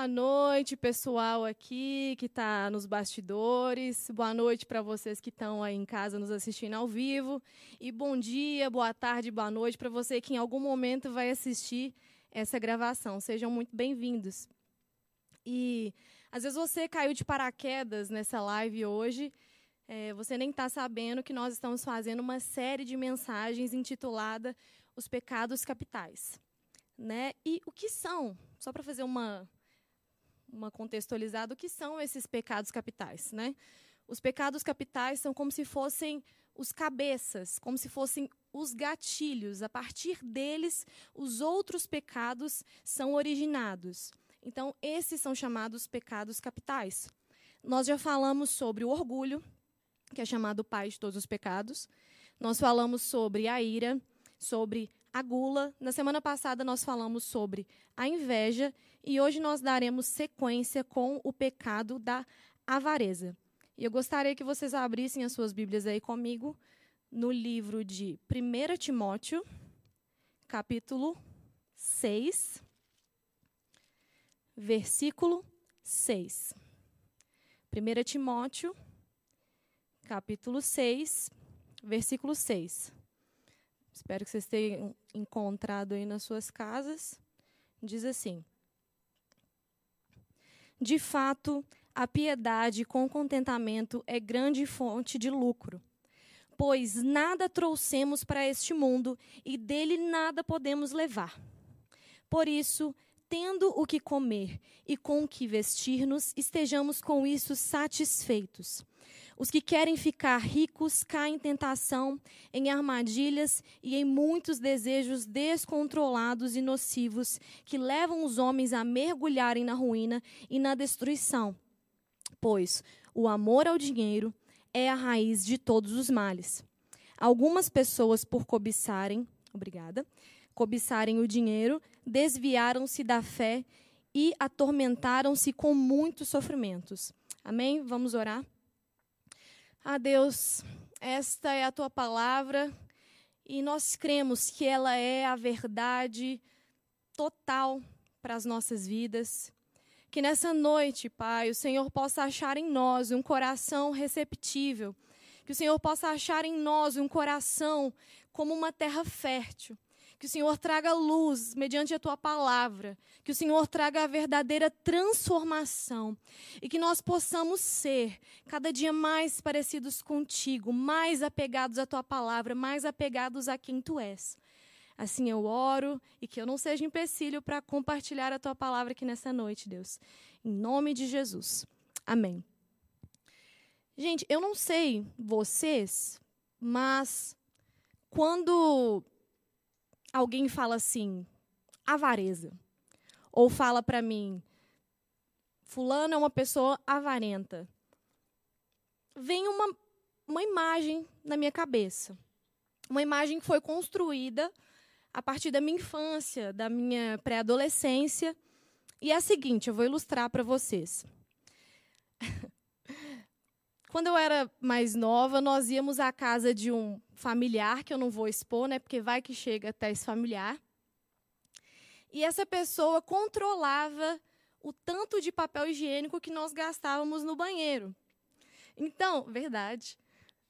Boa noite, pessoal aqui que está nos bastidores. Boa noite para vocês que estão aí em casa nos assistindo ao vivo. E bom dia, boa tarde, boa noite para você que em algum momento vai assistir essa gravação. Sejam muito bem-vindos. E às vezes você caiu de paraquedas nessa live hoje. É, você nem está sabendo que nós estamos fazendo uma série de mensagens intitulada Os Pecados Capitais. Né? E o que são? Só para fazer uma, uma contextualizada, o que são esses pecados capitais? Né? Os pecados capitais são como se fossem os cabeças, como se fossem os gatilhos. A partir deles, os outros pecados são originados. Então, esses são chamados pecados capitais. Nós já falamos sobre o orgulho, que é chamado pai de todos os pecados. Nós falamos sobre a ira, sobre a gula. Na semana passada nós falamos sobre a inveja e hoje nós daremos sequência com o pecado da avareza. E eu gostaria que vocês abrissem as suas Bíblias aí comigo no livro de 1 Timóteo, capítulo 6, versículo 6. 1 Timóteo, capítulo 6, versículo 6. Espero que vocês tenham encontrado aí nas suas casas. Diz assim: De fato, a piedade com contentamento é grande fonte de lucro. Pois nada trouxemos para este mundo e dele nada podemos levar. Por isso, tendo o que comer e com o que vestir-nos, estejamos com isso satisfeitos. Os que querem ficar ricos caem em tentação, em armadilhas e em muitos desejos descontrolados e nocivos que levam os homens a mergulharem na ruína e na destruição. Pois o amor ao dinheiro é a raiz de todos os males. Algumas pessoas, por cobiçarem, obrigada, cobiçarem o dinheiro, desviaram-se da fé e atormentaram-se com muitos sofrimentos. Amém? Vamos orar? Ah, Deus, esta é a tua palavra e nós cremos que ela é a verdade total para as nossas vidas. Que nessa noite, Pai, o Senhor possa achar em nós um coração receptível. Que o Senhor possa achar em nós um coração como uma terra fértil que o Senhor traga luz mediante a tua palavra, que o Senhor traga a verdadeira transformação e que nós possamos ser cada dia mais parecidos contigo, mais apegados à tua palavra, mais apegados a quem tu és. Assim eu oro e que eu não seja empecilho para compartilhar a tua palavra aqui nessa noite, Deus. Em nome de Jesus. Amém. Gente, eu não sei vocês, mas quando alguém fala assim, avareza, ou fala para mim, fulano é uma pessoa avarenta, vem uma, uma imagem na minha cabeça. Uma imagem que foi construída a partir da minha infância, da minha pré-adolescência. E é a seguinte, eu vou ilustrar para vocês. Quando eu era mais nova, nós íamos à casa de um familiar, que eu não vou expor, né, porque vai que chega até esse familiar. E essa pessoa controlava o tanto de papel higiênico que nós gastávamos no banheiro. Então, verdade,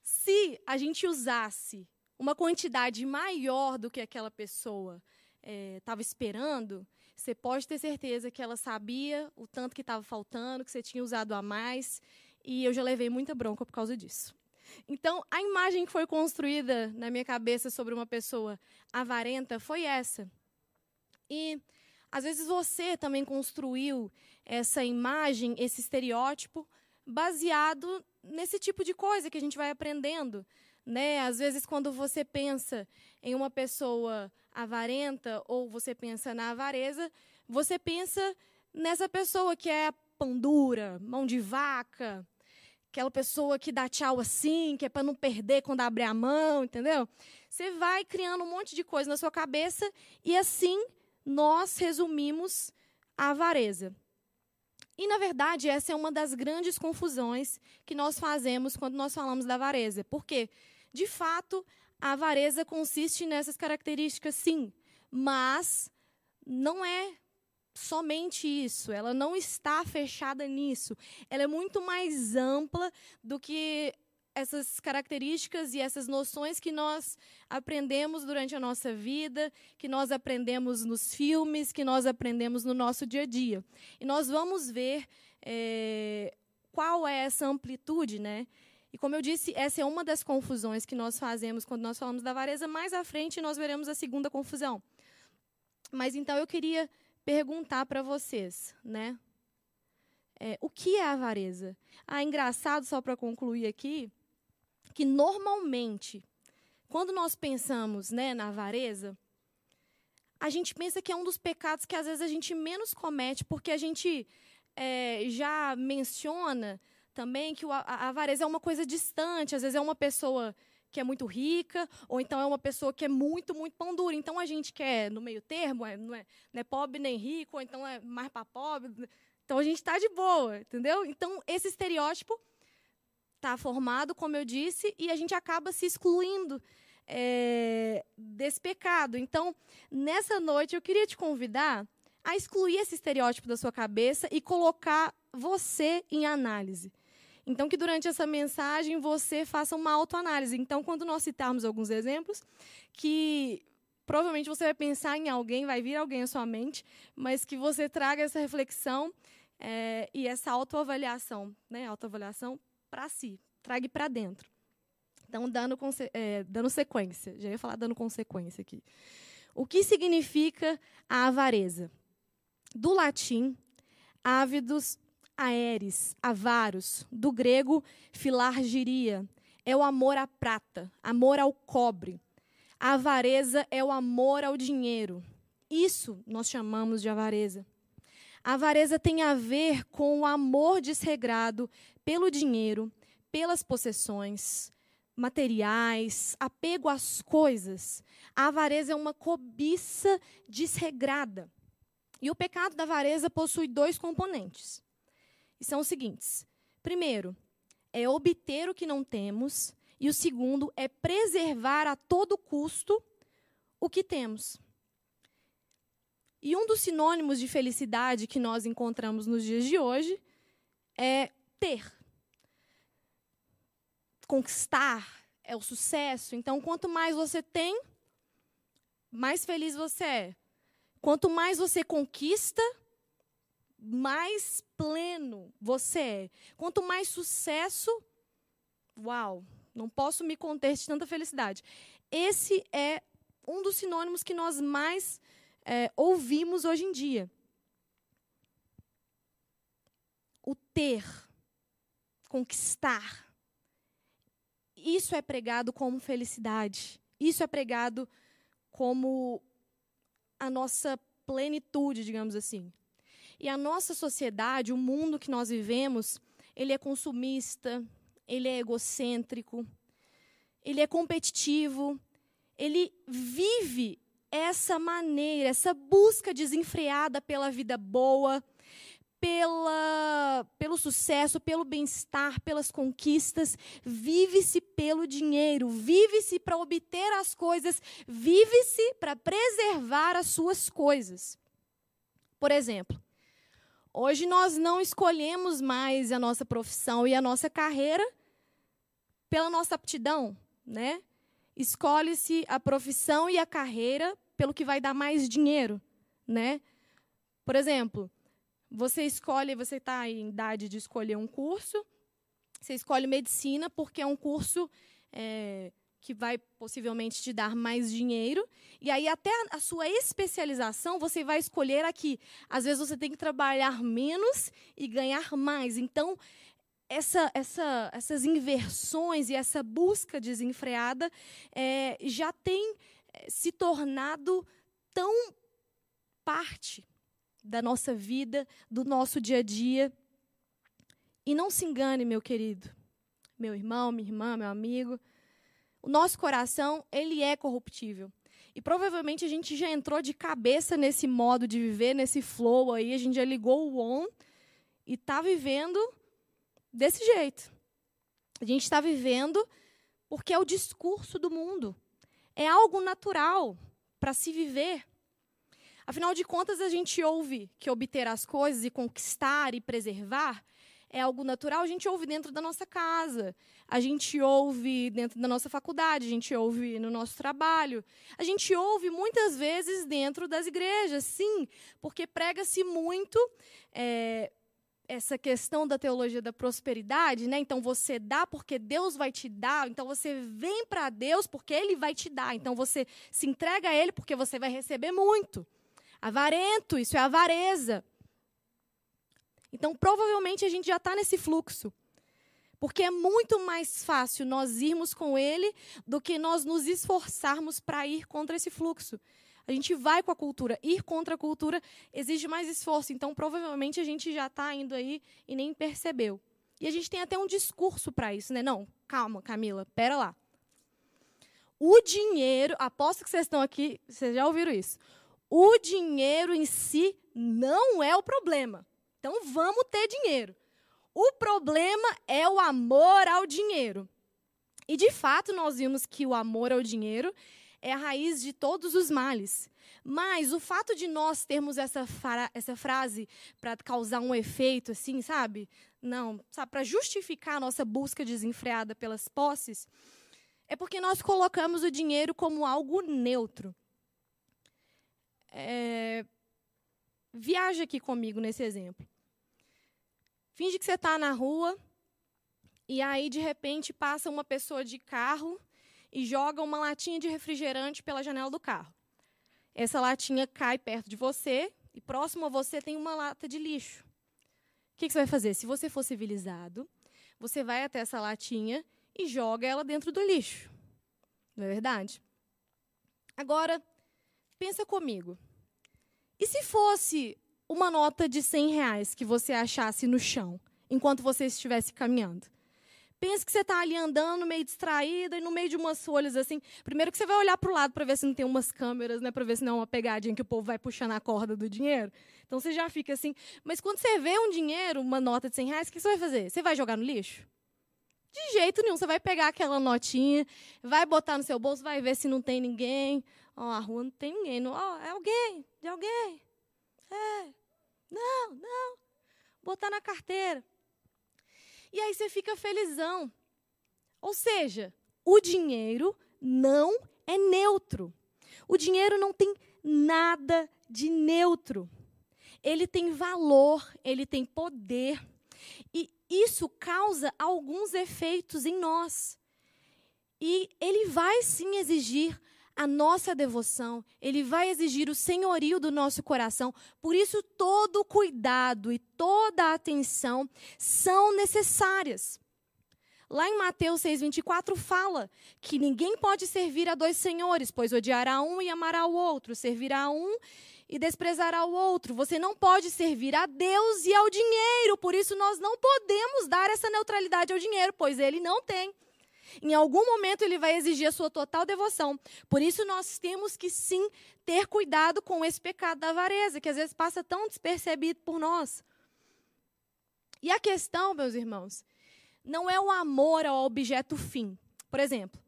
se a gente usasse uma quantidade maior do que aquela pessoa estava é, esperando, você pode ter certeza que ela sabia o tanto que estava faltando, que você tinha usado a mais, e eu já levei muita bronca por causa disso. Então, a imagem que foi construída na minha cabeça sobre uma pessoa avarenta foi essa. E às vezes você também construiu essa imagem, esse estereótipo, baseado nesse tipo de coisa que a gente vai aprendendo. Né? Às vezes, quando você pensa em uma pessoa avarenta ou você pensa na avareza, você pensa nessa pessoa que é pão dura, mão de vaca, aquela pessoa que dá tchau assim, que é para não perder quando abre a mão, entendeu? Você vai criando um monte de coisa na sua cabeça e assim nós resumimos a avareza. E, na verdade, essa é uma das grandes confusões que nós fazemos quando nós falamos da avareza. Porque, de fato, a avareza consiste nessas características, sim, mas não é somente isso, ela não está fechada nisso. Ela é muito mais ampla do que essas características e essas noções que nós aprendemos durante a nossa vida, que nós aprendemos nos filmes, que nós aprendemos no nosso dia a dia. E nós vamos ver é, qual é essa amplitude, né? E como eu disse, essa é uma das confusões que nós fazemos quando nós falamos da avareza. Mais à frente nós veremos a segunda confusão. Mas então eu queria perguntar para vocês, né? É, o que é avareza? Ah, engraçado, só para concluir aqui, que normalmente, quando nós pensamos né, na avareza, a gente pensa que é um dos pecados que às vezes a gente menos comete, porque a gente é, já menciona também que a, a avareza é uma coisa distante, às vezes é uma pessoa que é muito rica, ou então é uma pessoa que é muito, muito pão duro. Então a gente quer no meio termo, é, não, é, não é pobre nem rico, ou então é mais para pobre. Então a gente está de boa, entendeu? Então esse estereótipo está formado, como eu disse, e a gente acaba se excluindo é, desse pecado. Então, nessa noite, eu queria te convidar a excluir esse estereótipo da sua cabeça e colocar você em análise. Então, que durante essa mensagem você faça uma autoanálise. Então, quando nós citarmos alguns exemplos, que provavelmente você vai pensar em alguém, vai vir alguém à sua mente, mas que você traga essa reflexão é, e essa autoavaliação, né? Autoavaliação para si, trague para dentro. Então, dando, é, dando sequência, já ia falar dando consequência aqui. O que significa a avareza? Do latim, ávidos, aeres, avaros, do grego, filargiria, é o amor à prata, amor ao cobre. A avareza é o amor ao dinheiro. Isso nós chamamos de avareza. A avareza tem a ver com o amor desregrado pelo dinheiro, pelas possessões materiais, apego às coisas. A avareza é uma cobiça desregrada. E o pecado da avareza possui dois componentes. E são os seguintes: primeiro, é obter o que não temos, e o segundo é preservar a todo custo o que temos. E um dos sinônimos de felicidade que nós encontramos nos dias de hoje é ter. Conquistar é o sucesso. Então, quanto mais você tem, mais feliz você é. Quanto mais você conquista, mais pleno você é. Quanto mais sucesso, uau, não posso me conter de tanta felicidade. Esse é um dos sinônimos que nós mais é, ouvimos hoje em dia. O ter, conquistar. Isso é pregado como felicidade. Isso é pregado como a nossa plenitude, digamos assim. E a nossa sociedade, o mundo que nós vivemos, ele é consumista, ele é egocêntrico, ele é competitivo, ele vive essa maneira, essa busca desenfreada pela vida boa, pela, pelo sucesso, pelo bem-estar, pelas conquistas, vive-se pelo dinheiro, vive-se para obter as coisas, vive-se para preservar as suas coisas. Por exemplo, hoje nós não escolhemos mais a nossa profissão e a nossa carreira pela nossa aptidão, né? escolhe-se a profissão e a carreira pelo que vai dar mais dinheiro, né? Por exemplo, você escolhe, você está em idade de escolher um curso, você escolhe medicina porque é um curso é, que vai possivelmente te dar mais dinheiro. E aí, até a, sua especialização, você vai escolher aqui. Às vezes, você tem que trabalhar menos e ganhar mais. Então, essa, essa, essas inversões e essa busca desenfreada é, já tem é, se tornado tão parte da nossa vida, do nosso dia a dia. E não se engane, meu querido, meu irmão, minha irmã, meu amigo, o nosso coração, ele é corruptível. E provavelmente a gente já entrou de cabeça nesse modo de viver, nesse flow aí, a gente já ligou o on e está vivendo desse jeito. A gente está vivendo porque é o discurso do mundo. É algo natural para se viver. Afinal de contas, a gente ouve que obter as coisas e conquistar e preservar é algo natural, a gente ouve dentro da nossa casa, a gente ouve dentro da nossa faculdade, a gente ouve no nosso trabalho, a gente ouve muitas vezes dentro das igrejas, sim, porque prega-se muito é, essa questão da teologia da prosperidade, né? Então você dá porque Deus vai te dar, então você vem para Deus porque Ele vai te dar, então você se entrega a Ele porque você vai receber muito. Avarento, isso é avareza. Então, provavelmente, a gente já está nesse fluxo. Porque é muito mais fácil nós irmos com ele do que nós nos esforçarmos para ir contra esse fluxo. A gente vai com a cultura. Ir contra a cultura exige mais esforço. Então, provavelmente, a gente já está indo aí e nem percebeu. E a gente tem até um discurso para isso, né? Não, calma, Camila, pera lá. O dinheiro, aposto que vocês estão aqui, vocês já ouviram isso. O dinheiro em si não é o problema. Então vamos ter dinheiro. O problema é o amor ao dinheiro. E de fato nós vimos que o amor ao dinheiro é a raiz de todos os males. Mas o fato de nós termos essa, essa frase para causar um efeito assim, sabe? Não, sabe, para justificar a nossa busca desenfreada pelas posses, é porque nós colocamos o dinheiro como algo neutro. É, Viaja aqui comigo nesse exemplo. Finge que você está na rua e aí, de repente, passa uma pessoa de carro e joga uma latinha de refrigerante pela janela do carro. Essa latinha cai perto de você e próximo a você tem uma lata de lixo. O que, você vai fazer? Se você for civilizado, você vai até essa latinha e joga ela dentro do lixo. Não é verdade? Agora, pensa comigo. E se fosse uma nota de 100 reais que você achasse no chão, enquanto você estivesse caminhando? Pense que você está ali andando, meio distraída, e no meio de umas folhas assim. Primeiro que você vai olhar para o lado para ver se não tem umas câmeras, né? Para ver se não é uma pegadinha que o povo vai puxando a corda do dinheiro. Então você já fica assim. Mas quando você vê um dinheiro, uma nota de 100 reais, o que você vai fazer? Você vai jogar no lixo? De jeito nenhum. Você vai pegar aquela notinha, vai botar no seu bolso, vai ver se não tem ninguém. Ó, oh, a rua não tem ninguém. Ó, oh, é alguém, de alguém. É. Não, não. Botar na carteira. E aí você fica felizão. Ou seja, o dinheiro não é neutro. O dinheiro não tem nada de neutro. Ele tem valor, ele tem poder. E isso causa alguns efeitos em nós. E ele vai sim exigir a nossa devoção, ele vai exigir o senhorio do nosso coração. Por isso, todo cuidado e toda atenção são necessárias. Lá em Mateus 6,24 fala que ninguém pode servir a dois senhores, pois odiará um e amará o outro, servirá um e desprezará o outro. Você não pode servir a Deus e ao dinheiro, por isso nós não podemos dar essa neutralidade ao dinheiro, pois ele não tem. Em algum momento ele vai exigir a sua total devoção. Por isso nós temos que sim ter cuidado com esse pecado da avareza, que às vezes passa tão despercebido por nós. E a questão, meus irmãos, não é o amor ao objeto fim. Por exemplo,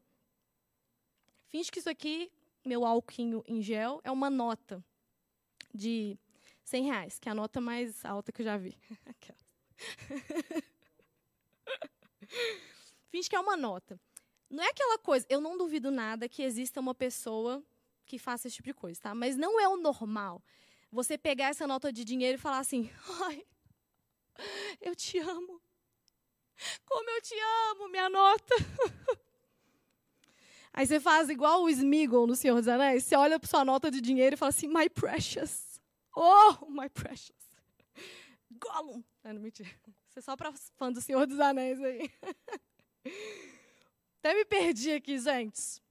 finge que isso aqui, meu alquinho em gel, é uma nota de 100 reais, que é a nota mais alta que eu já vi. Finge que é uma nota. Não é aquela coisa, eu não duvido nada que exista uma pessoa que faça esse tipo de coisa, tá? Mas não é o normal você pegar essa nota de dinheiro e falar assim: ai, eu te amo. Como eu te amo, minha nota. Aí você faz igual o Smeagol no Senhor dos Anéis. Você olha para sua nota de dinheiro e fala assim: My precious. Oh, my precious. Gollum. Não, não mentira. Você é só para fã do Senhor dos Anéis aí. Até me perdi aqui, gente.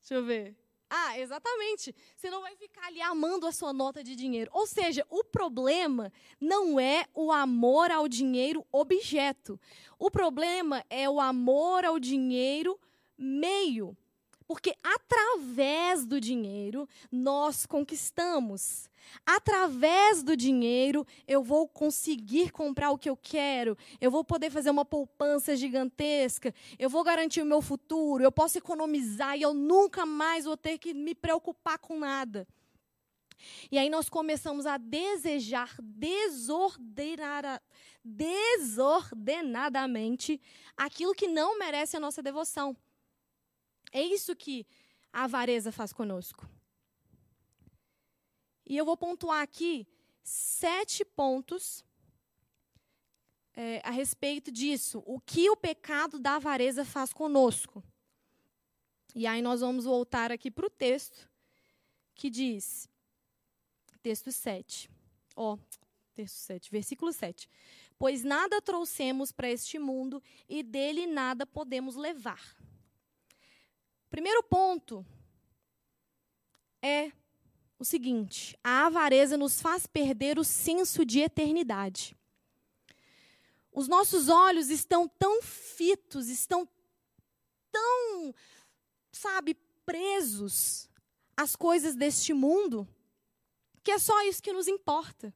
Deixa eu ver. Ah, exatamente. Você não vai ficar ali amando a sua nota de dinheiro. Ou seja, o problema não é o amor ao dinheiro objeto. O problema é o amor ao dinheiro meio. Porque através do dinheiro nós conquistamos. Através do dinheiro eu vou conseguir comprar o que eu quero, eu vou poder fazer uma poupança gigantesca, eu vou garantir o meu futuro, eu posso economizar e eu nunca mais vou ter que me preocupar com nada. E aí nós começamos a desejar desordenar, desordenadamente aquilo que não merece a nossa devoção. É isso que a avareza faz conosco. E eu vou pontuar aqui sete pontos é, a respeito disso. O que o pecado da avareza faz conosco. E aí nós vamos voltar aqui para o texto que diz, texto 7. Ó, texto 7, versículo 7. Pois nada trouxemos para este mundo e dele nada podemos levar. Primeiro ponto é o seguinte: a avareza nos faz perder o senso de eternidade. Os nossos olhos estão tão fitos, estão tão, sabe, presos às coisas deste mundo, que é só isso que nos importa.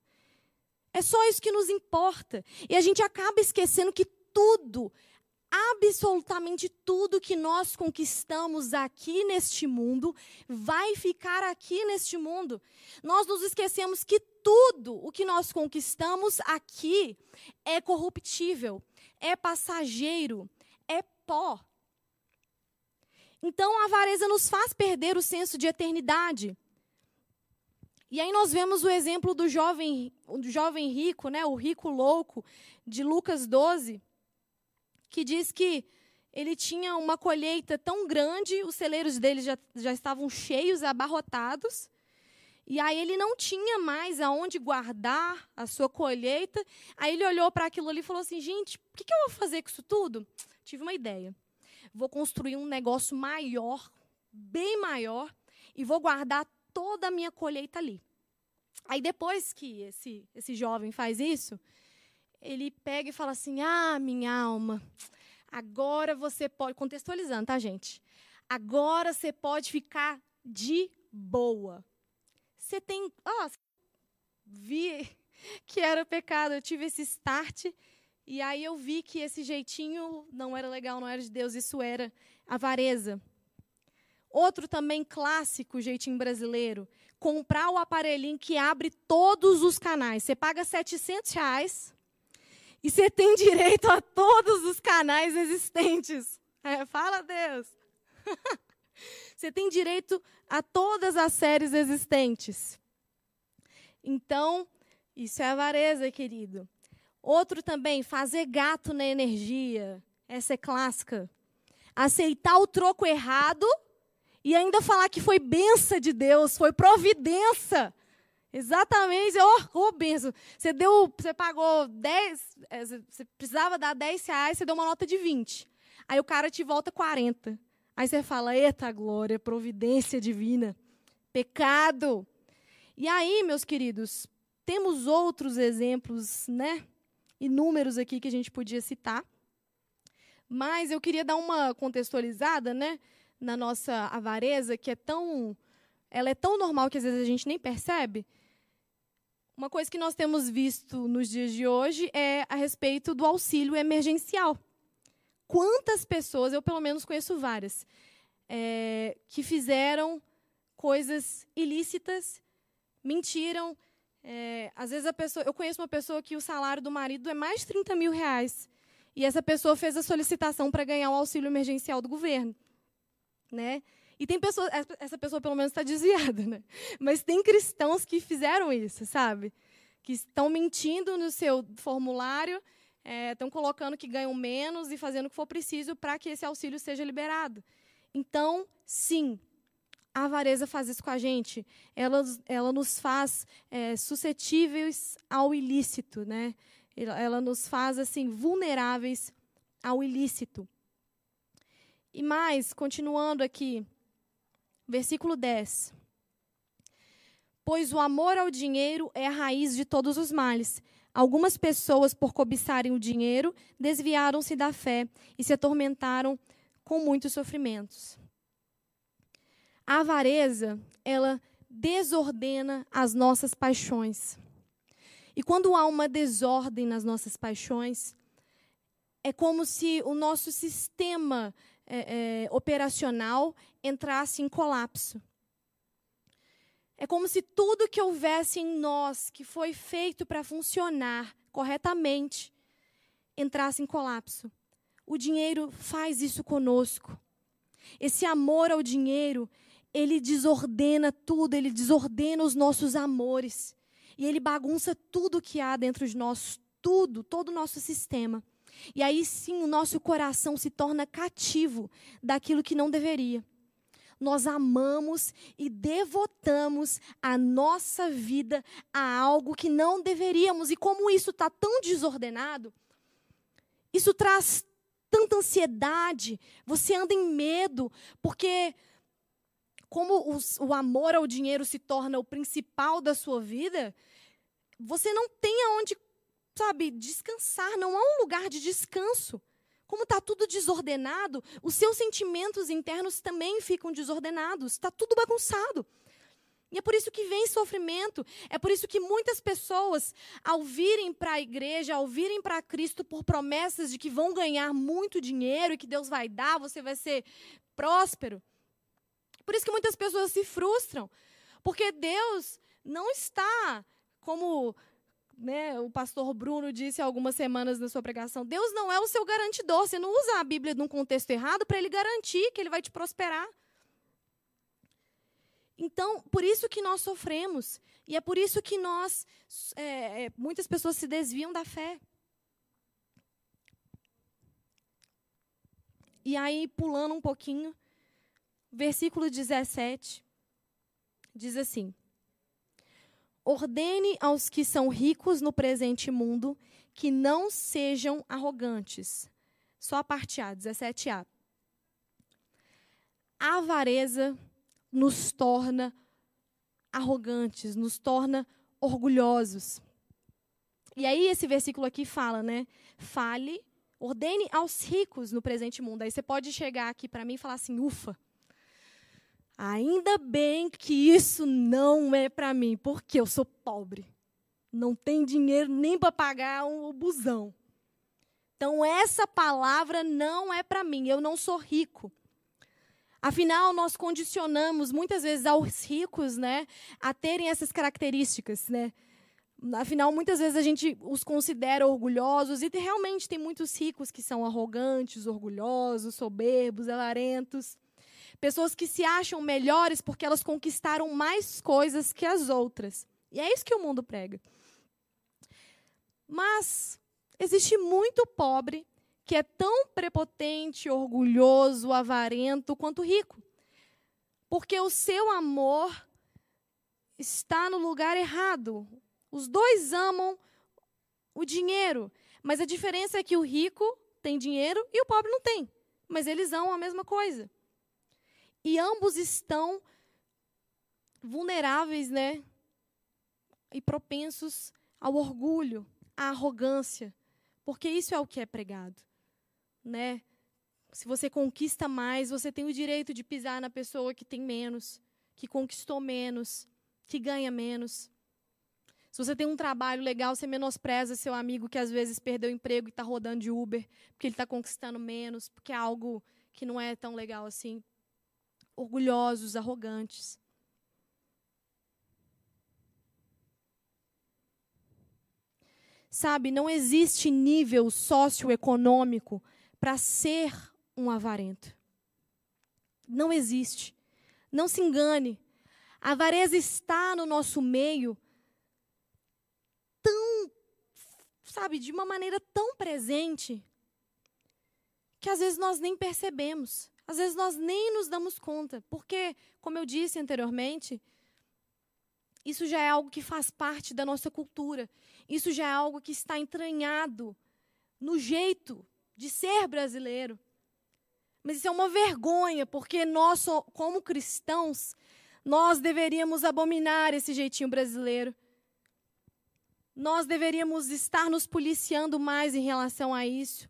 É só isso que nos importa. E a gente acaba esquecendo que tudo, absolutamente tudo que nós conquistamos aqui neste mundo, vai ficar aqui neste mundo. Nós nos esquecemos que tudo o que nós conquistamos aqui é corruptível, é passageiro, é pó. Então a avareza nos faz perder o senso de eternidade. E aí nós vemos o exemplo do jovem, o jovem rico, né, o rico louco, de Lucas 12, que diz que ele tinha uma colheita tão grande, os celeiros dele já, já estavam cheios, abarrotados, e aí ele não tinha mais aonde guardar a sua colheita. Aí ele olhou para aquilo ali e falou assim: gente, o que, que eu vou fazer com isso tudo? Tive uma ideia. Vou construir um negócio maior, bem maior, e vou guardar toda a minha colheita ali. Aí depois que esse, esse jovem faz isso, ele pega e fala assim: Ah, minha alma, agora você pode. Contextualizando, tá, gente? Agora você pode ficar de boa. Você tem. Oh, vi que era pecado, eu tive esse start. E aí eu vi que esse jeitinho não era legal, não era de Deus, isso era avareza. Outro também clássico jeitinho brasileiro, comprar o aparelhinho que abre todos os canais. Você paga 700 reais e você tem direito a todos os canais existentes. É, fala Deus. você tem direito a todas as séries existentes. Então, isso é avareza, querido. Outro também, fazer gato na energia. Essa é clássica. Aceitar o troco errado e ainda falar que foi benção de Deus, foi providência. Exatamente, oh, oh benção. Você deu, você pagou 10, é, você precisava dar 10 reais, você deu uma nota de 20. Aí o cara te volta 40. Aí você fala, eita glória, providência divina, pecado. E aí, meus queridos, temos outros exemplos, né? Inúmeros aqui que a gente podia citar. Mas eu queria dar uma contextualizada, né? Na nossa avareza, que é tão. Ela é tão normal que às vezes a gente nem percebe. Uma coisa que nós temos visto nos dias de hoje é a respeito do auxílio emergencial quantas pessoas, eu pelo menos conheço várias, é, que fizeram coisas ilícitas, mentiram. É, às vezes a pessoa, eu conheço uma pessoa que o salário do marido é mais de 30 mil reais. E essa pessoa fez a solicitação para ganhar o auxílio emergencial do governo. Né? E tem pessoas, essa pessoa pelo menos está desviada, né? Mas tem cristãos que fizeram isso, sabe? Que estão mentindo no seu formulário estão é, colocando que ganham menos e fazendo o que for preciso para que esse auxílio seja liberado. Então, sim, a avareza faz isso com a gente. Ela, ela nos faz é, suscetíveis ao ilícito, né? Ela nos faz assim vulneráveis ao ilícito. E mais, continuando aqui, versículo 10. Pois o amor ao dinheiro é a raiz de todos os males. Algumas pessoas, por cobiçarem o dinheiro, desviaram-se da fé e se atormentaram com muitos sofrimentos. A avareza, ela desordena as nossas paixões. E quando há uma desordem nas nossas paixões, é como se o nosso sistema é, é, operacional entrasse em colapso. É como se tudo que houvesse em nós, que foi feito para funcionar corretamente, entrasse em colapso. O dinheiro faz isso conosco. Esse amor ao dinheiro, ele desordena tudo, ele desordena os nossos amores. E ele bagunça tudo que há dentro de nós, tudo, todo o nosso sistema. E aí sim o nosso coração se torna cativo daquilo que não deveria. Nós amamos e devotamos a nossa vida a algo que não deveríamos. E como isso está tão desordenado, isso traz tanta ansiedade, você anda em medo, porque como os, o amor ao dinheiro se torna o principal da sua vida, você não tem aonde, sabe, descansar, não há um lugar de descanso. Como está tudo desordenado, os seus sentimentos internos também ficam desordenados, está tudo bagunçado. E é por isso que vem sofrimento, é por isso que muitas pessoas, ao virem para a igreja, ao virem para Cristo por promessas de que vão ganhar muito dinheiro e que Deus vai dar, você vai ser próspero. Por isso que muitas pessoas se frustram, porque Deus não está como né, o pastor Bruno disse algumas semanas na sua pregação, Deus não é o seu garantidor. Você não usa a Bíblia num contexto errado para ele garantir que ele vai te prosperar. Então, por isso que nós sofremos. E é por isso que nós, é, é muitas pessoas se desviam da fé. E aí, pulando um pouquinho, versículo 17, diz assim: Ordene aos que são ricos no presente mundo que não sejam arrogantes. Só a parte A, 17a. A avareza nos torna arrogantes, nos torna orgulhosos. E aí esse versículo aqui fala, né? Fale, ordene aos ricos no presente mundo. Aí você pode chegar aqui para mim e falar assim: "Ufa, Ainda bem que isso não é para mim, porque eu sou pobre. Não tenho dinheiro nem para pagar um busão. Então, essa palavra não é para mim, eu não sou rico. Afinal, nós condicionamos muitas vezes aos ricos né, a terem essas características. Né? Afinal, muitas vezes a gente os considera orgulhosos, e realmente tem muitos ricos que são arrogantes, orgulhosos, soberbos, alarentos. Pessoas que se acham melhores porque elas conquistaram mais coisas que as outras. E é isso que o mundo prega. Mas existe muito pobre que é tão prepotente, orgulhoso, avarento quanto rico. Porque o seu amor está no lugar errado. Os dois amam o dinheiro, mas a diferença é que o rico tem dinheiro e o pobre não tem. Mas eles amam a mesma coisa. E ambos estão vulneráveis, né? E propensos ao orgulho, à arrogância, porque isso é o que é pregado, né? Se você conquista mais, você tem o direito de pisar na pessoa que tem menos, que conquistou menos, que ganha menos. Se você tem um trabalho legal, você menospreza seu amigo que às vezes perdeu o emprego e está rodando de Uber, porque ele está conquistando menos, porque é algo que não é tão legal assim orgulhosos, arrogantes. Sabe, não existe nível socioeconômico para ser um avarento. Não existe. Não se engane. A avareza está no nosso meio tão, sabe, de uma maneira tão presente que às vezes nós nem percebemos. Às vezes nós nem nos damos conta, porque, como eu disse anteriormente, isso já é algo que faz parte da nossa cultura. Isso já é algo que está entranhado no jeito de ser brasileiro. Mas isso é uma vergonha, porque nós, como cristãos, nós deveríamos abominar esse jeitinho brasileiro. Nós deveríamos estar nos policiando mais em relação a isso.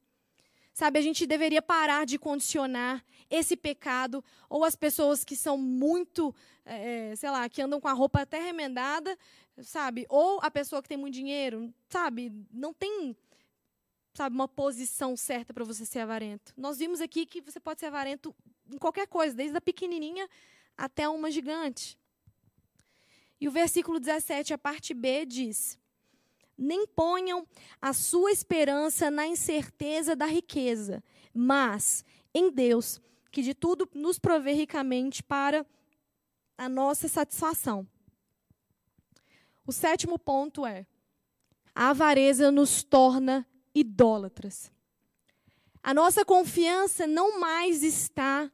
Sabe, a gente deveria parar de condicionar esse pecado, ou as pessoas que são muito, é, sei lá, que andam com a roupa até remendada, sabe? Ou a pessoa que tem muito dinheiro, sabe? Não tem, sabe, uma posição certa para você ser avarento. Nós vimos aqui que você pode ser avarento em qualquer coisa, desde a pequenininha até uma gigante. E o versículo 17, a parte B, diz: Nem ponham a sua esperança na incerteza da riqueza, mas em Deus, que de tudo nos provê ricamente para a nossa satisfação. O sétimo ponto é: a avareza nos torna idólatras. A nossa confiança não mais está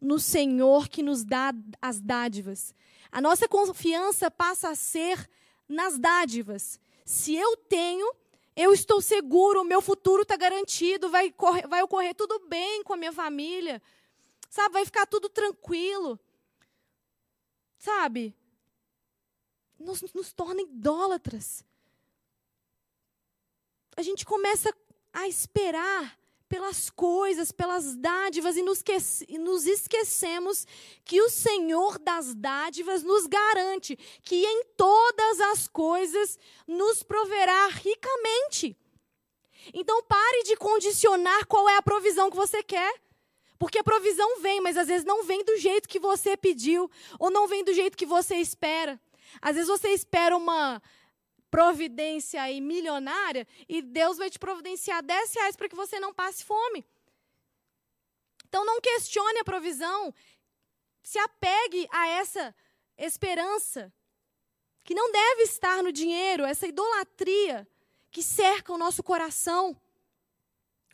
no Senhor que nos dá as dádivas. A nossa confiança passa a ser nas dádivas. Se eu tenho, eu estou seguro, o meu futuro está garantido, vai, correr, vai ocorrer tudo bem com a minha família, sabe? Vai ficar tudo tranquilo, sabe? Nos, nos torna idólatras. A gente começa a esperar pelas coisas, pelas dádivas, e nos, esquecemos que o Senhor das dádivas nos garante que em todas as coisas nos proverá ricamente. Então pare de condicionar qual é a provisão que você quer. Porque a provisão vem, mas às vezes não vem do jeito que você pediu, ou não vem do jeito que você espera. Às vezes você espera uma providência aí milionária e Deus vai te providenciar 10 reais para que você não passe fome. Então não questione a provisão, se apegue a essa esperança que não deve estar no dinheiro, essa idolatria que cerca o nosso coração.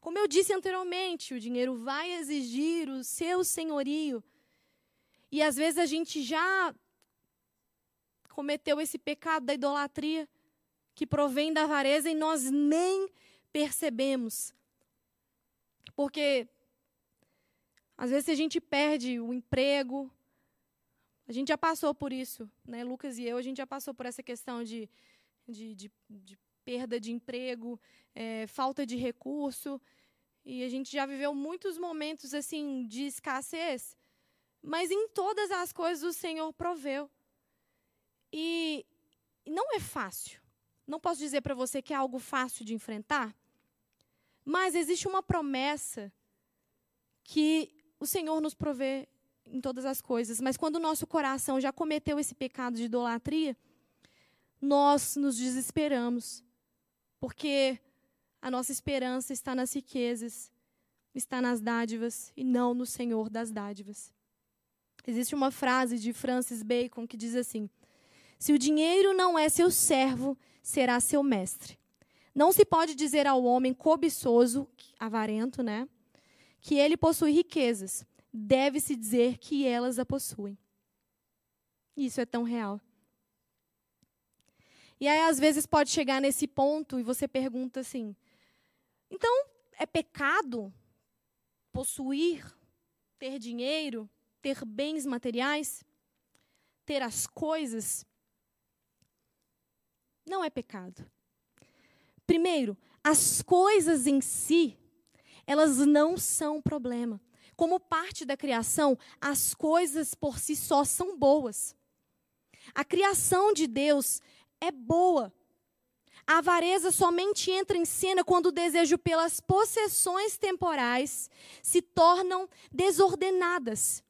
Como eu disse anteriormente, o dinheiro vai exigir o seu senhorio. E às vezes a gente já cometeu esse pecado da idolatria que provém da avareza e nós nem percebemos. Porque às vezes a gente perde o emprego, a gente já passou por isso, né? Lucas e eu, a gente já passou por essa questão de, de, de, de perda de emprego, é, falta de recurso, e a gente já viveu muitos momentos assim de escassez, mas em todas as coisas o Senhor proveu. E não é fácil. Não posso dizer para você que é algo fácil de enfrentar, mas existe uma promessa que o Senhor nos provê em todas as coisas. Mas quando o nosso coração já cometeu esse pecado de idolatria, nós nos desesperamos, porque a nossa esperança está nas riquezas, está nas dádivas e não no Senhor das dádivas. Existe uma frase de Francis Bacon que diz assim: Se o dinheiro não é seu servo, será seu mestre. Não se pode dizer ao homem cobiçoso, avarento, né, que ele possui riquezas. Deve-se dizer que elas a possuem. Isso é tão real. E aí, às vezes, pode chegar nesse ponto e você pergunta assim: então, é pecado possuir, ter dinheiro, ter bens materiais, ter as coisas? Não é pecado. Primeiro, as coisas em si, elas não são problema. Como parte da criação, as coisas por si só são boas. A criação de Deus é boa. A avareza somente entra em cena quando o desejo pelas possessões temporais se tornam desordenadas.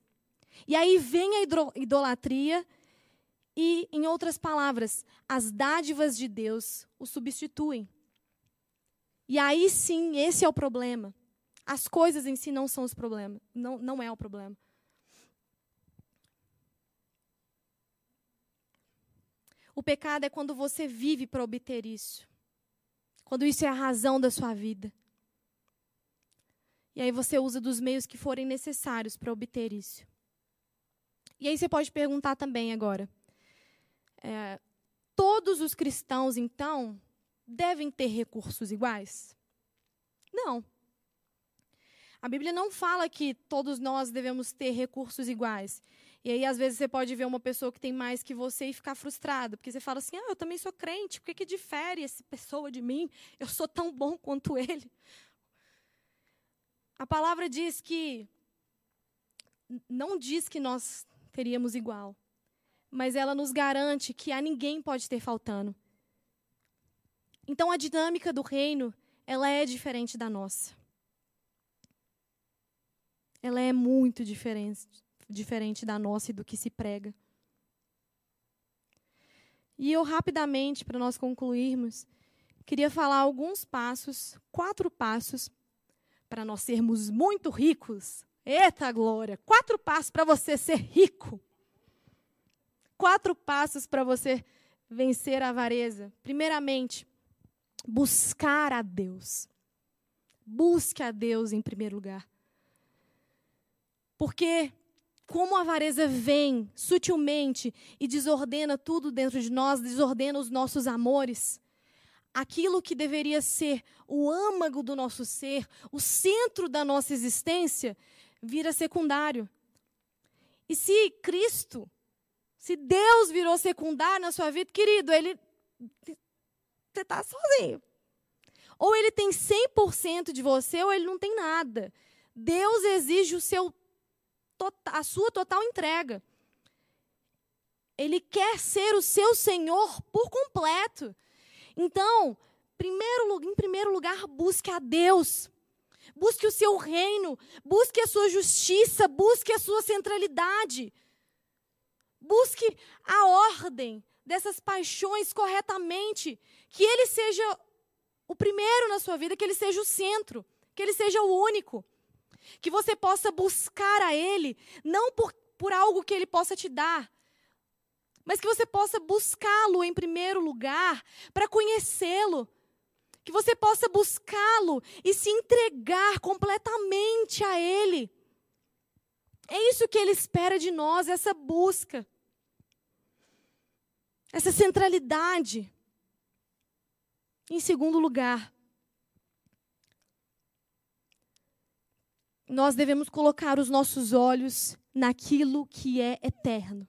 E aí vem a idolatria e, em outras palavras, as dádivas de Deus o substituem. E aí sim, esse é o problema. As coisas em si não são os problemas, não, não é o problema. O pecado é quando você vive para obter isso. Quando isso é a razão da sua vida. E aí você usa dos meios que forem necessários para obter isso. E aí você pode perguntar também agora: é, todos os cristãos, então, devem ter recursos iguais? Não. A Bíblia não fala que todos nós devemos ter recursos iguais. E aí, às vezes, você pode ver uma pessoa que tem mais que você e ficar frustrado, porque você fala assim: ah, eu também sou crente, por que, que difere essa pessoa de mim? Eu sou tão bom quanto ele. A palavra diz que. Não diz que nós teríamos igual mas ela nos garante que a ninguém pode ter faltando. Então a dinâmica do reino, ela é diferente da nossa. Ela é muito diferente, diferente da nossa e do que se prega. E eu, rapidamente, para nós concluirmos, queria falar alguns passos, quatro passos, para nós sermos muito ricos. Eita glória! Quatro passos para você ser rico. Quatro passos para você vencer a avareza. Primeiramente, buscar a Deus. Busque a Deus em primeiro lugar. Porque como a avareza vem sutilmente e desordena tudo dentro de nós, desordena os nossos amores, aquilo que deveria ser o âmago do nosso ser, o centro da nossa existência, vira secundário. E se Cristo, se Deus virou secundário na sua vida, querido, ele você está sozinho. Ou ele tem 100% de você, ou ele não tem nada. Deus exige o seu a sua total entrega. Ele quer ser o seu Senhor por completo. Então, primeiro, em primeiro lugar, busque a Deus. Busque o seu reino, busque a sua justiça, busque a sua centralidade. Busque a ordem dessas paixões corretamente, que ele seja o primeiro na sua vida, que ele seja o centro, que ele seja o único. Que você possa buscar a Ele, não por, por algo que Ele possa te dar, mas que você possa buscá-lo em primeiro lugar, para conhecê-lo. Que você possa buscá-lo e se entregar completamente a Ele. É isso que Ele espera de nós, essa busca, essa centralidade. Em segundo lugar, nós devemos colocar os nossos olhos naquilo que é eterno.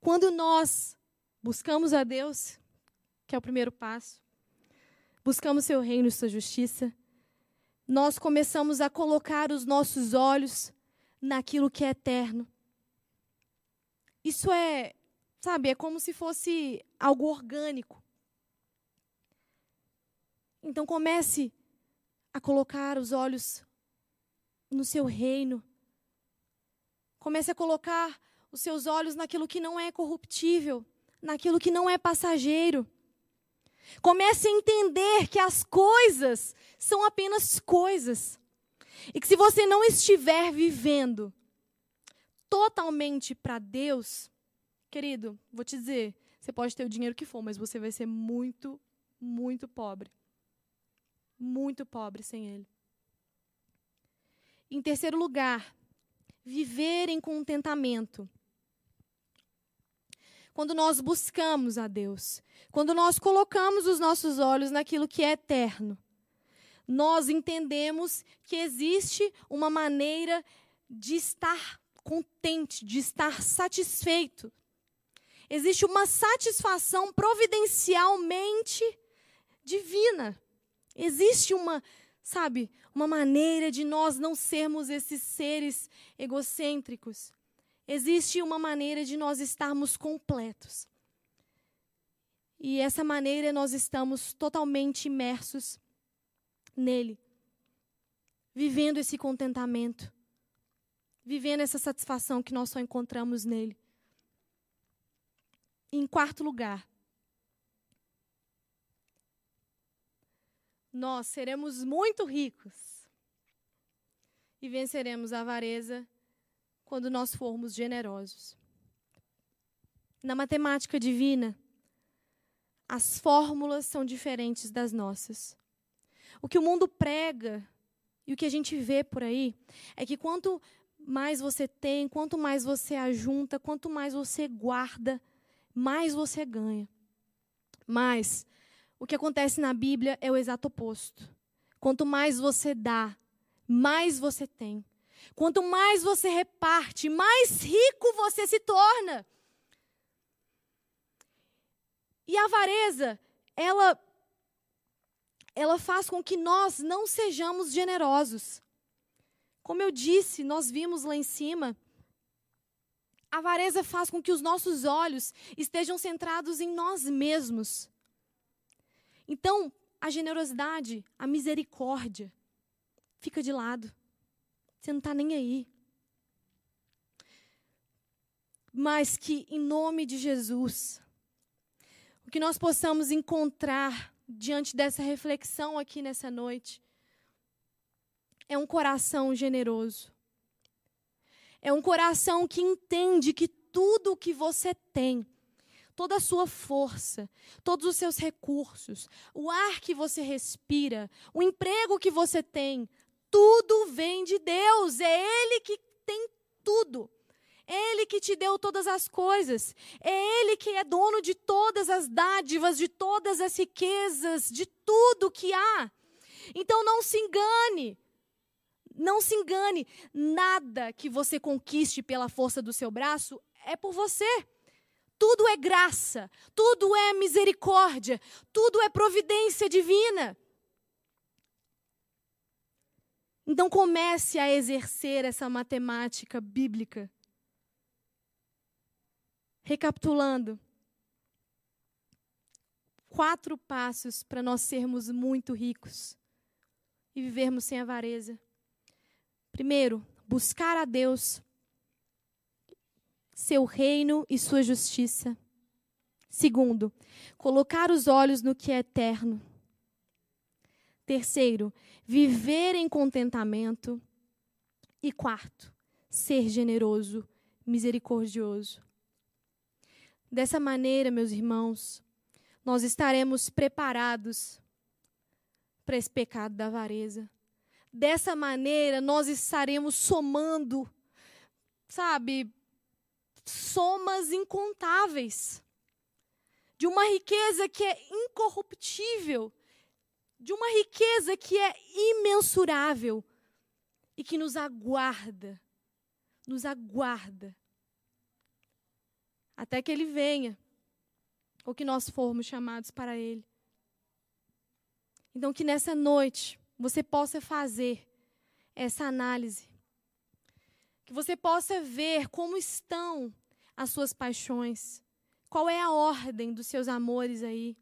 Quando nós buscamos a Deus, que é o primeiro passo, buscamos seu reino e sua justiça, nós começamos a colocar os nossos olhos naquilo que é eterno. Isso é, sabe, é como se fosse algo orgânico. Então comece a colocar os olhos no seu reino. Comece a colocar os seus olhos naquilo que não é corruptível, naquilo que não é passageiro. Comece a entender que as coisas são apenas coisas. E que se você não estiver vivendo totalmente para Deus, querido, vou te dizer, você pode ter o dinheiro que for, mas você vai ser muito, muito pobre. Muito pobre sem Ele. Em terceiro lugar, viver em contentamento. Quando nós buscamos a Deus, quando nós colocamos os nossos olhos naquilo que é eterno, nós entendemos que existe uma maneira de estar contente, de estar satisfeito. Existe uma satisfação providencialmente divina. Existe uma sabe, uma maneira de nós não sermos esses seres egocêntricos. Existe uma maneira de nós estarmos completos. E essa maneira nós estamos totalmente imersos nele, vivendo esse contentamento, vivendo essa satisfação que nós só encontramos nele. Em quarto lugar, nós seremos muito ricos e venceremos a avareza quando nós formos generosos. Na matemática divina, as fórmulas são diferentes das nossas. O que o mundo prega e o que a gente vê por aí é que quanto mais você tem, quanto mais você ajunta, quanto mais você guarda, mais você ganha. Mas o que acontece na Bíblia é o exato oposto. Quanto mais você dá, mais você tem. Quanto mais você reparte, mais rico você se torna. E a avareza, ela ela faz com que nós não sejamos generosos. Como eu disse, nós vimos lá em cima, a avareza faz com que os nossos olhos estejam centrados em nós mesmos. Então, a generosidade, a misericórdia, fica de lado. Você não está nem aí. Mas que, em nome de Jesus, que nós possamos encontrar diante dessa reflexão aqui nessa noite é um coração generoso. É um coração que entende que tudo o que você tem, toda a sua força, todos os seus recursos, o ar que você respira, o emprego que você tem, tudo vem de Deus. É Ele que tem tudo. É Ele que te deu todas as coisas. É Ele que é dono de todas as dádivas, de todas as riquezas, de tudo que há. Então não se engane. Não se engane. Nada que você conquiste pela força do seu braço é por você. Tudo é graça, tudo é misericórdia, tudo é providência divina. Então comece a exercer essa matemática bíblica. Recapitulando, quatro passos para nós sermos muito ricos e vivermos sem avareza. Primeiro, buscar a Deus, seu reino e sua justiça. Segundo, colocar os olhos no que é eterno. Terceiro, viver em contentamento. E quarto, ser generoso, misericordioso. Dessa maneira, meus irmãos, nós estaremos preparados para esse pecado da avareza. Dessa maneira, nós estaremos somando, sabe, somas incontáveis. De uma riqueza que é incorruptível. De uma riqueza que é imensurável. E que nos aguarda, nos aguarda. Até que ele venha. Ou que nós formos chamados para ele. Então, que nessa noite você possa fazer essa análise, que você possa ver como estão as suas paixões, qual é a ordem dos seus amores aí.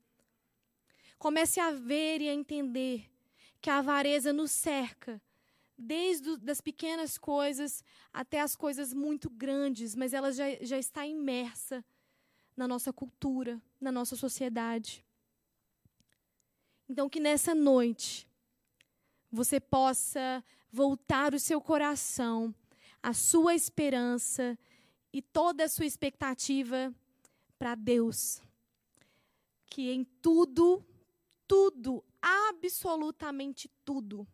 Comece a ver e a entender que a avareza nos cerca, desde as pequenas coisas até as coisas muito grandes, mas ela já, já está imersa na nossa cultura, na nossa sociedade. Então, que nessa noite você possa voltar o seu coração, a sua esperança e toda a sua expectativa para Deus. Que em tudo tudo, absolutamente tudo,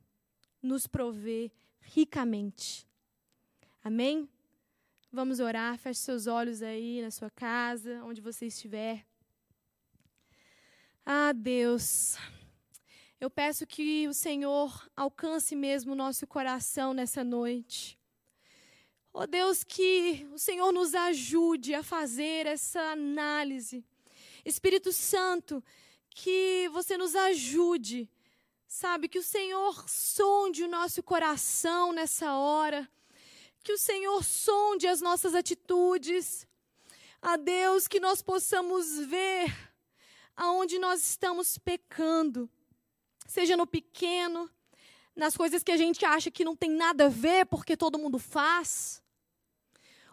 nos provê ricamente. Amém? Vamos orar, feche seus olhos aí na sua casa, onde você estiver. Ah, Deus, eu peço que o Senhor alcance mesmo o nosso coração nessa noite. Oh Deus, que o Senhor nos ajude a fazer essa análise. Espírito Santo, que você nos ajude, sabe? Que o Senhor sonde o nosso coração nessa hora, que o Senhor sonde as nossas atitudes. A Deus, que nós possamos ver aonde nós estamos pecando, seja no pequeno, nas coisas que a gente acha que não tem nada a ver porque todo mundo faz,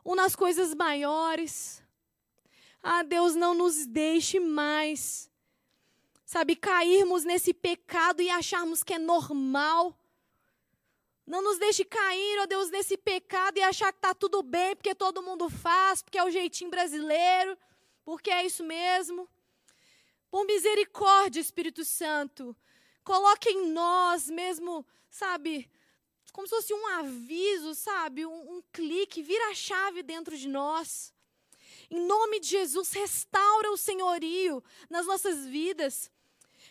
ou nas coisas maiores. Ah, Deus, não nos deixe mais sabe, cairmos nesse pecado e acharmos que é normal. Não nos deixe cair, ó Deus, nesse pecado e achar que está tudo bem, porque todo mundo faz, porque é o jeitinho brasileiro, porque é isso mesmo. Por misericórdia, Espírito Santo, coloque em nós mesmo, sabe, como se fosse um aviso, sabe, um, um clique, vira a chave dentro de nós. Em nome de Jesus, restaura o senhorio nas nossas vidas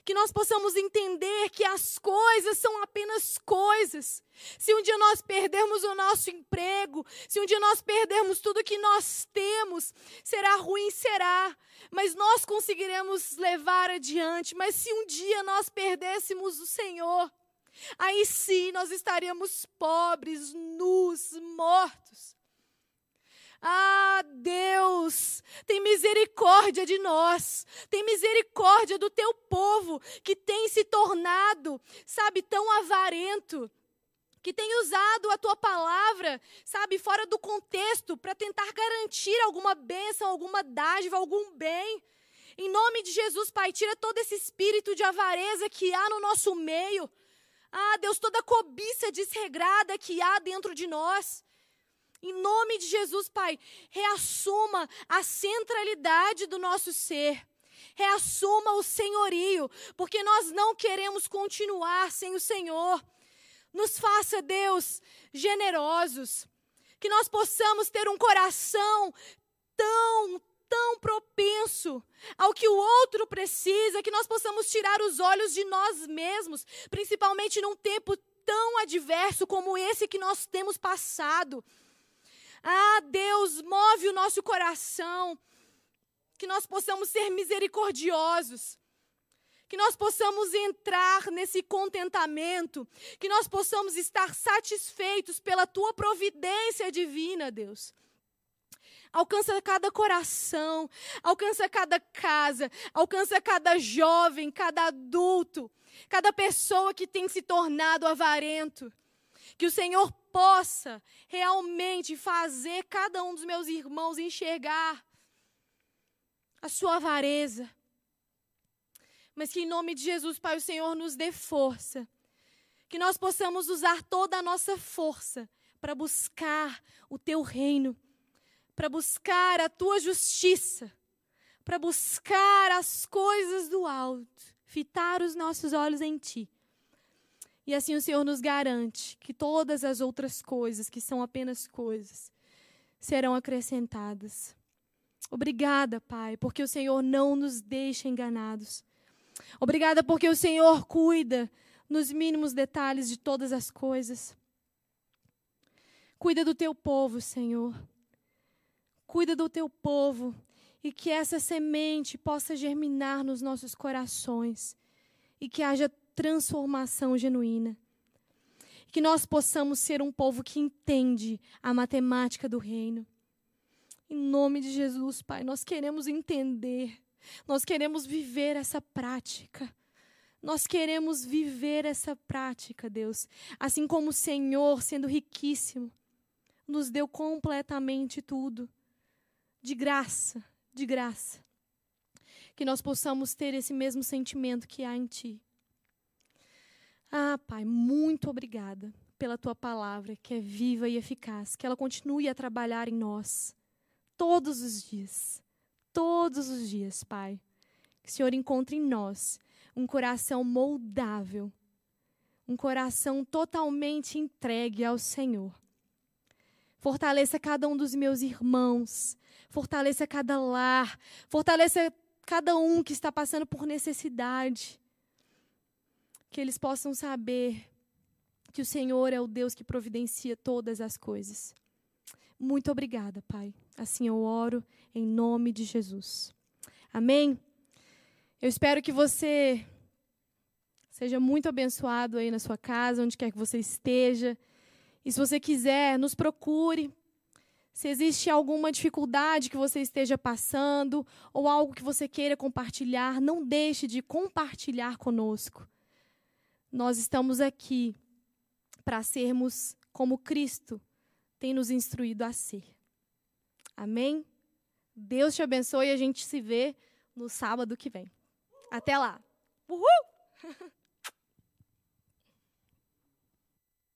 que nós possamos entender que as coisas são apenas coisas. Se um dia nós perdermos o nosso emprego, se um dia nós perdermos tudo que nós temos, será ruim, será, mas nós conseguiremos levar adiante. Mas se um dia nós perdêssemos o Senhor, aí sim nós estaríamos pobres, nus, mortos. Ah, Deus, tem misericórdia de nós, tem misericórdia do teu povo que tem se tornado, sabe, tão avarento, que tem usado a tua palavra, sabe, fora do contexto para tentar garantir alguma bênção, alguma dádiva, algum bem. Em nome de Jesus, Pai, tira todo esse espírito de avareza que há no nosso meio. Ah, Deus, toda cobiça desregrada que há dentro de nós. Em nome de Jesus, Pai, reassuma a centralidade do nosso ser. Reassuma o senhorio, porque nós não queremos continuar sem o Senhor. Nos faça, Deus, generosos. Que nós possamos ter um coração tão, tão propenso ao que o outro precisa, que nós possamos tirar os olhos de nós mesmos, principalmente num tempo tão adverso como esse que nós temos passado. Ah, Deus, move o nosso coração, que nós possamos ser misericordiosos, que nós possamos entrar nesse contentamento, que nós possamos estar satisfeitos pela tua providência divina, Deus. Alcança cada coração, alcança cada casa, alcança cada jovem, cada adulto, cada pessoa que tem se tornado avarento. Que o Senhor possa realmente fazer cada um dos meus irmãos enxergar a sua avareza. Mas que em nome de Jesus, Pai, o Senhor nos dê força. Que nós possamos usar toda a nossa força para buscar o teu reino, para buscar a tua justiça, para buscar as coisas do alto, fitar os nossos olhos em ti e assim o Senhor nos garante que todas as outras coisas, que são apenas coisas, serão acrescentadas. Obrigada, Pai, porque o Senhor não nos deixa enganados. Obrigada porque o Senhor cuida nos mínimos detalhes de todas as coisas. Cuida do teu povo, Senhor. Cuida do teu povo e que essa semente possa germinar nos nossos corações e que haja transformação genuína. Que nós possamos ser um povo que entende a matemática do reino. Em nome de Jesus, Pai, nós queremos entender, nós queremos viver essa prática. Nós queremos viver essa prática, Deus. Assim como o Senhor, sendo riquíssimo, nos deu completamente tudo. De graça, de graça. Que nós possamos ter esse mesmo sentimento que há em Ti. Ah, Pai, muito obrigada pela tua palavra, que é viva e eficaz, que ela continue a trabalhar em nós todos os dias. Todos os dias, Pai. Que o Senhor encontre em nós um coração moldável, um coração totalmente entregue ao Senhor. Fortaleça cada um dos meus irmãos, fortaleça cada lar, fortaleça cada um que está passando por necessidade que eles possam saber que o Senhor é o Deus que providencia todas as coisas. Muito obrigada, Pai. Assim eu oro em nome de Jesus. Amém? Eu espero que você seja muito abençoado aí na sua casa, onde quer que você esteja. E se você quiser, nos procure. Se existe alguma dificuldade que você esteja passando ou algo que você queira compartilhar, não deixe de compartilhar conosco. Nós estamos aqui para sermos como Cristo tem nos instruído a ser. Amém? Deus te abençoe e a gente se vê no sábado que vem. Até lá. Uhul!